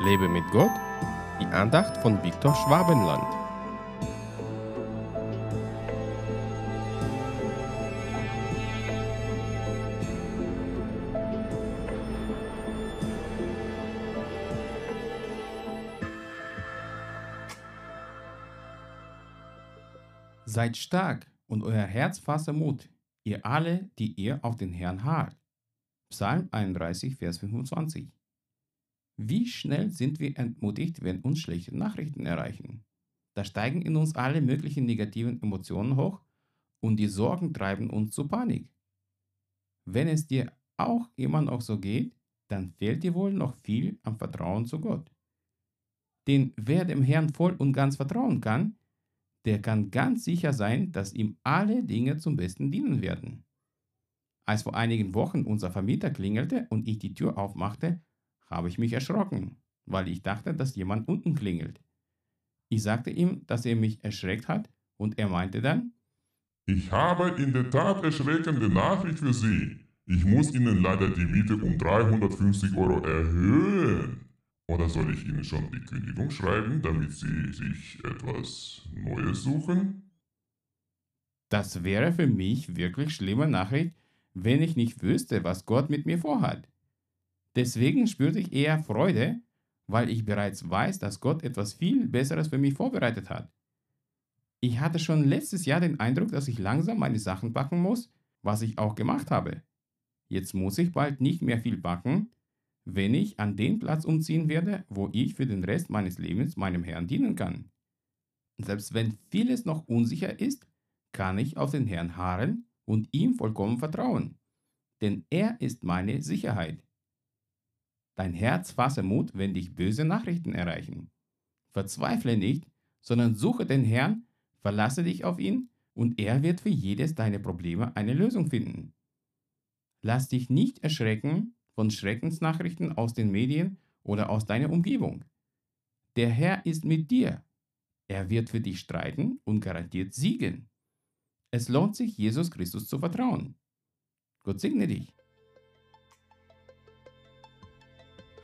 Lebe mit Gott, die Andacht von Viktor Schwabenland. Seid stark und euer Herz fasse Mut, ihr alle, die ihr auf den Herrn harrt. Psalm 31, Vers 25. Wie schnell sind wir entmutigt, wenn uns schlechte Nachrichten erreichen? Da steigen in uns alle möglichen negativen Emotionen hoch und die Sorgen treiben uns zu Panik. Wenn es dir auch immer noch so geht, dann fehlt dir wohl noch viel am Vertrauen zu Gott. Denn wer dem Herrn voll und ganz vertrauen kann, der kann ganz sicher sein, dass ihm alle Dinge zum Besten dienen werden. Als vor einigen Wochen unser Vermieter klingelte und ich die Tür aufmachte, habe ich mich erschrocken, weil ich dachte, dass jemand unten klingelt. Ich sagte ihm, dass er mich erschreckt hat und er meinte dann, ich habe in der Tat erschreckende Nachricht für Sie. Ich muss Ihnen leider die Miete um 350 Euro erhöhen. Oder soll ich Ihnen schon die Kündigung schreiben, damit Sie sich etwas Neues suchen? Das wäre für mich wirklich schlimme Nachricht, wenn ich nicht wüsste, was Gott mit mir vorhat. Deswegen spürte ich eher Freude, weil ich bereits weiß, dass Gott etwas viel Besseres für mich vorbereitet hat. Ich hatte schon letztes Jahr den Eindruck, dass ich langsam meine Sachen packen muss, was ich auch gemacht habe. Jetzt muss ich bald nicht mehr viel packen, wenn ich an den Platz umziehen werde, wo ich für den Rest meines Lebens meinem Herrn dienen kann. Selbst wenn vieles noch unsicher ist, kann ich auf den Herrn harren und ihm vollkommen vertrauen, denn er ist meine Sicherheit. Dein Herz fasse Mut, wenn dich böse Nachrichten erreichen. Verzweifle nicht, sondern suche den Herrn, verlasse dich auf ihn und er wird für jedes deiner Probleme eine Lösung finden. Lass dich nicht erschrecken von Schreckensnachrichten aus den Medien oder aus deiner Umgebung. Der Herr ist mit dir. Er wird für dich streiten und garantiert siegen. Es lohnt sich, Jesus Christus zu vertrauen. Gott segne dich.